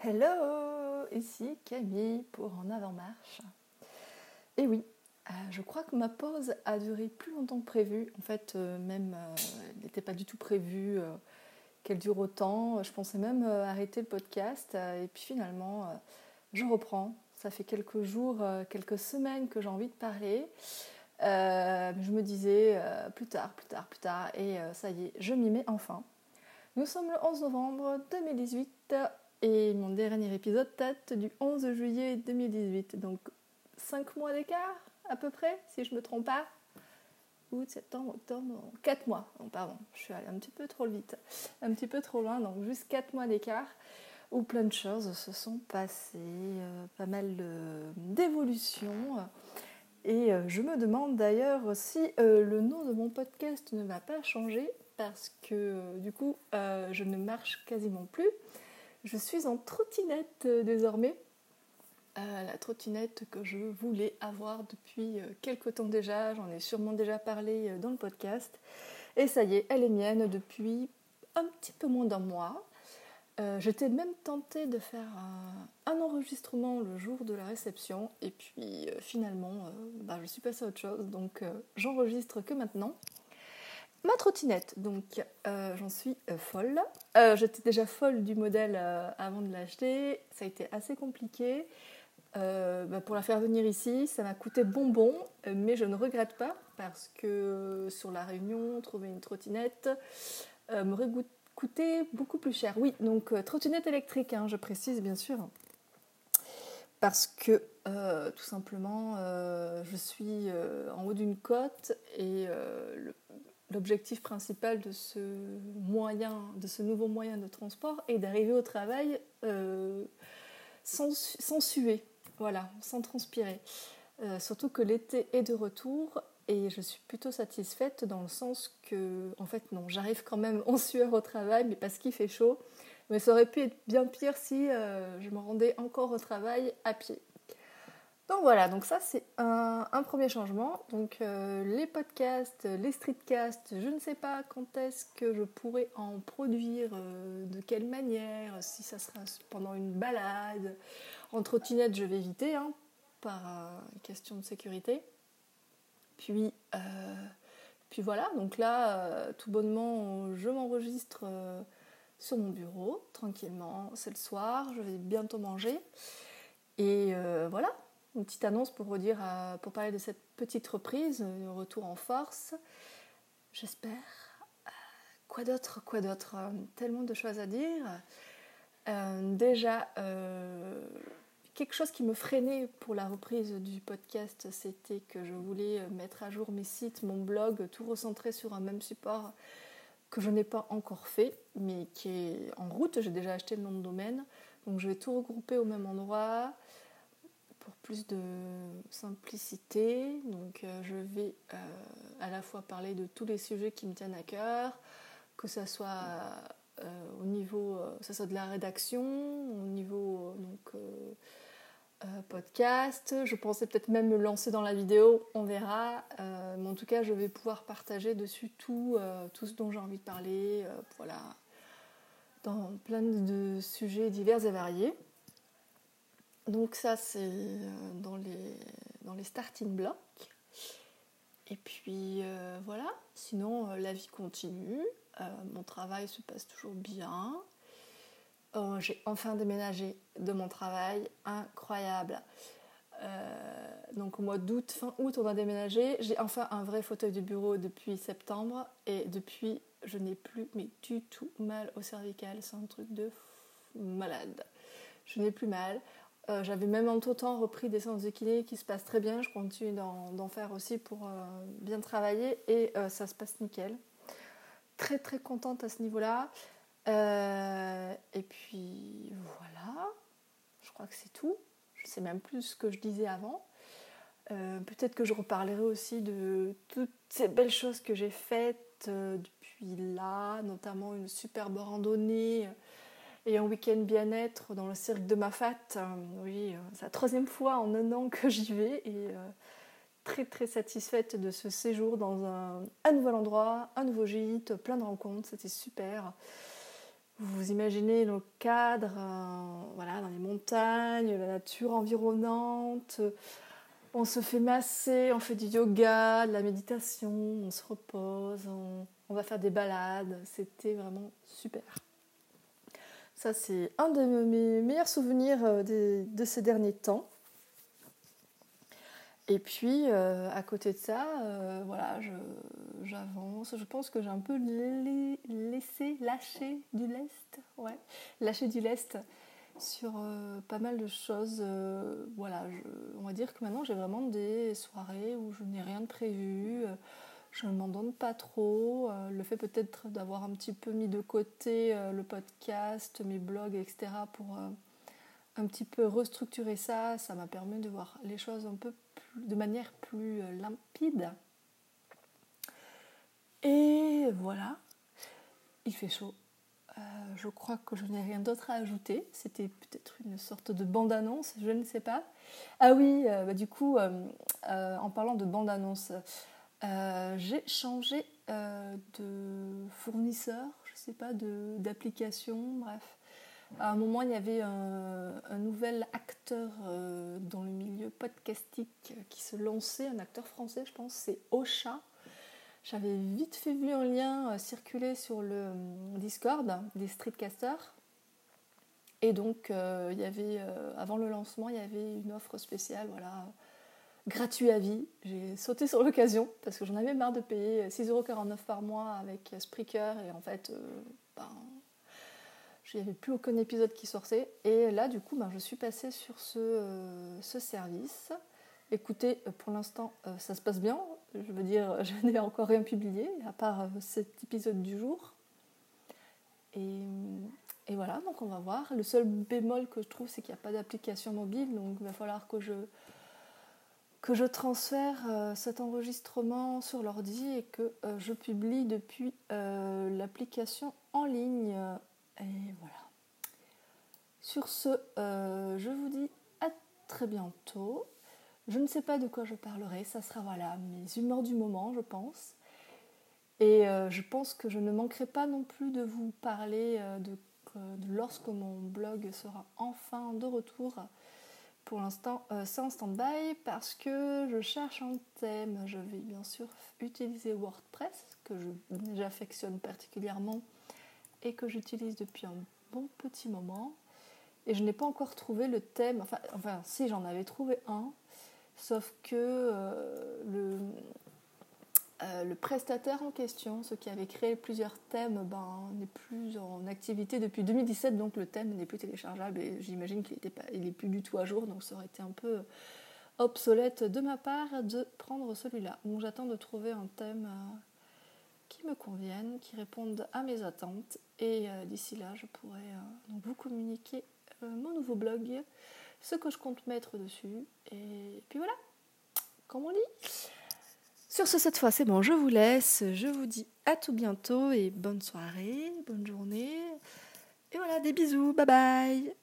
Hello, ici Camille pour En avant marche. Et oui, euh, je crois que ma pause a duré plus longtemps que prévu. En fait, euh, même, euh, elle n'était pas du tout prévu qu'elle dure autant. Je pensais même arrêter le podcast. et puis finalement, je reprends. Ça fait quelques jours, quelques semaines que j'ai envie de parler. je me disais plus tard, plus tard, plus tard. Et ça y est, je m'y mets enfin. Nous sommes le 11 novembre 2018 et mon dernier épisode date du 11 juillet 2018. Donc 5 mois d'écart à peu près, si je ne me trompe pas. Août, septembre, octobre, 4 mois. pardon, je suis allée un petit peu trop vite, un petit peu trop loin, donc juste 4 mois d'écart où plein de choses se sont passées, euh, pas mal d'évolutions. Et euh, je me demande d'ailleurs si euh, le nom de mon podcast ne va pas changer parce que du coup je ne marche quasiment plus. Je suis en trottinette euh, désormais. Euh, la trottinette que je voulais avoir depuis euh, quelques temps déjà. J'en ai sûrement déjà parlé dans le podcast. Et ça y est, elle est mienne depuis un petit peu moins d'un mois. J'étais même tentée de faire un, enregistrement le jour de la réception et puis finalement bah, je suis passée à autre chose donc j'enregistre que maintenant. Ma trottinette, donc euh, j'en suis euh, folle. Euh, j'étais déjà folle du modèle avant de l'acheter. Ça a été assez compliqué. Bah, pour la faire venir ici, ça m'a coûté bonbon, mais je ne regrette pas parce que sur la Réunion, trouver une trottinette m'aurait coûté beaucoup plus cher. Oui, donc trottinette électrique, hein, je précise bien sûr. Parce que tout simplement, je suis en haut d'une côte et le l'objectif principal de ce moyen, de ce nouveau moyen de transport est d'arriver au travail euh, sans, suer, voilà, sans transpirer. Euh, surtout que l'été est de retour et je suis plutôt satisfaite dans le sens que, en fait, non, j'arrive quand même en sueur au travail, mais parce qu'il fait chaud. Mais ça aurait pu être bien pire si euh, je me rendais encore au travail à pied. Donc voilà, donc ça c'est un, premier changement. Donc euh, les podcasts, les streetcasts, je ne sais pas quand est-ce que je pourrais en produire, euh, de quelle manière, si ça sera pendant une balade. En trottinette, je vais éviter, hein, par euh, question de sécurité. Puis, puis voilà, donc là, tout bonnement, je m'enregistre sur mon bureau, tranquillement. C'est le soir, je vais bientôt manger. Et voilà, une petite annonce pour redire, euh, pour parler de cette petite reprise, un retour en force. J'espère. Euh, quoi d'autre Quoi d'autre euh, Tellement de choses à dire. déjà, quelque chose qui me freinait pour la reprise du podcast, c'était que je voulais mettre à jour mes sites, mon blog, tout recentrer sur un même support que je n'ai pas encore fait, mais qui est en route. J'ai déjà acheté le nom de domaine, donc je vais tout regrouper au même endroit plus de simplicité. Donc euh, je vais euh, à la fois parler de tous les sujets qui me tiennent à cœur, que ce soit euh, au niveau ça soit de la rédaction, au niveau donc, podcast. Je pensais peut-être même me lancer dans la vidéo, on verra. mais en tout cas, je vais pouvoir partager dessus tout, tout ce dont j'ai envie de parler. voilà, dans plein de sujets divers et variés. Donc ça, c'est euh, dans les, dans les starting blocks. Et puis euh, voilà, sinon euh, la vie continue, mon travail se passe toujours bien. J'ai enfin déménagé de mon travail, incroyable. donc au mois d'août, fin août, on a déménagé. J'ai enfin un vrai fauteuil de bureau depuis septembre et depuis, je n'ai plus mais du tout mal au cervical. C'est un truc de malade. Je n'ai plus mal. Euh, j'avais même en tout temps repris des séances de kiné qui se passent très bien. Je continue d'en faire aussi pour euh, bien travailler et euh, ça se passe nickel. Très très contente à ce niveau-là. et puis voilà, je crois que c'est tout. Je sais même plus ce que je disais avant. Peut-être que je reparlerai aussi de toutes ces belles choses que j'ai faites depuis là, notamment une superbe randonnée et un week-end bien-être dans le cirque de Mafat. Euh, oui, euh, c'est la troisième fois en un an que j'y vais et euh, très très satisfaite de ce séjour dans un, nouvel endroit, un nouveau gîte, plein de rencontres, c'était super. Vous vous imaginez le cadre, voilà, dans les montagnes, la nature environnante. On se fait masser, on fait du yoga, de la méditation, on se repose, on va faire des balades. C'était vraiment super. Ça, c'est un de mes meilleurs souvenirs euh, de, ces derniers temps. Et puis, euh, à côté de ça, euh, voilà, j'avance. Je, pense que j'ai un peu laissé, lâché du lest. Ouais, lâché du lest sur pas mal de choses. voilà, on va dire que maintenant, j'ai vraiment des soirées où je n'ai rien de prévu je ne m'en donne pas trop. Euh, le fait peut-être d'avoir un petit peu mis de côté euh, le podcast, mes blogs, etc. pour euh, un petit peu restructurer ça, ça m'a permis de voir les choses un peu de manière plus limpide. Et voilà, il fait chaud. je crois que je n'ai rien d'autre à ajouter. C'était peut-être une sorte de bande-annonce, je ne sais pas. Ah oui, bah, du coup, en parlant de bande-annonce, euh, j'ai changé euh, de fournisseur, je sais pas, d'application, bref. À un moment, il y avait un, nouvel acteur euh, dans le milieu podcastique qui se lançait, un acteur français, je pense, c'est Ocha. J'avais vite fait vu un lien circuler sur le Discord des streetcasters. Et donc, il y avait, avant le lancement, il y avait une offre spéciale, voilà, gratuit à vie. J'ai sauté sur l'occasion parce que j'en avais marre de payer 6,49€ par mois avec Spreaker et en fait, euh, ben, il n'y avait plus aucun épisode qui sortait. Et là, du coup, ben, je suis passée sur ce, euh, ce service. Écoutez, euh, pour l'instant, ça se passe bien. Je veux dire, je n'ai encore rien publié, à part cet épisode du jour. Et, et, voilà, donc on va voir. Le seul bémol que je trouve, c'est qu'il n'y a pas d'application mobile, donc il va falloir que je que je transfère euh, cet enregistrement sur l'ordi et que euh, je publie depuis euh, l'application en ligne. Et voilà. Sur ce, je vous dis à très bientôt. Je ne sais pas de quoi je parlerai, ça sera voilà mes humeurs du moment, je pense. Et je pense que je ne manquerai pas non plus de vous parler de lorsque mon blog sera enfin de retour pour l'instant, euh, c'est en stand-by parce que je cherche un thème. Je vais bien sûr utiliser WordPress, que j'affectionne particulièrement et que j'utilise depuis un bon petit moment. Et je n'ai pas encore trouvé le thème. Enfin, enfin si j'en avais trouvé un, sauf que euh, le, euh, le prestataire en question, ce qui avait créé plusieurs thèmes, ben, n'est plus en activité depuis 2017, donc le thème n'est plus téléchargeable et j'imagine qu'il n'est plus du tout à jour, donc ça aurait été un peu obsolète de ma part de prendre celui-là. Donc j'attends de trouver un thème euh, qui me convienne, qui réponde à mes attentes et euh, d'ici là je pourrai vous communiquer mon nouveau blog, ce que je compte mettre dessus et puis voilà, comme on dit. Sur ce, cette fois, c'est bon, je vous laisse. Je vous dis à tout bientôt et bonne soirée, bonne journée. Et voilà, des bisous, bye bye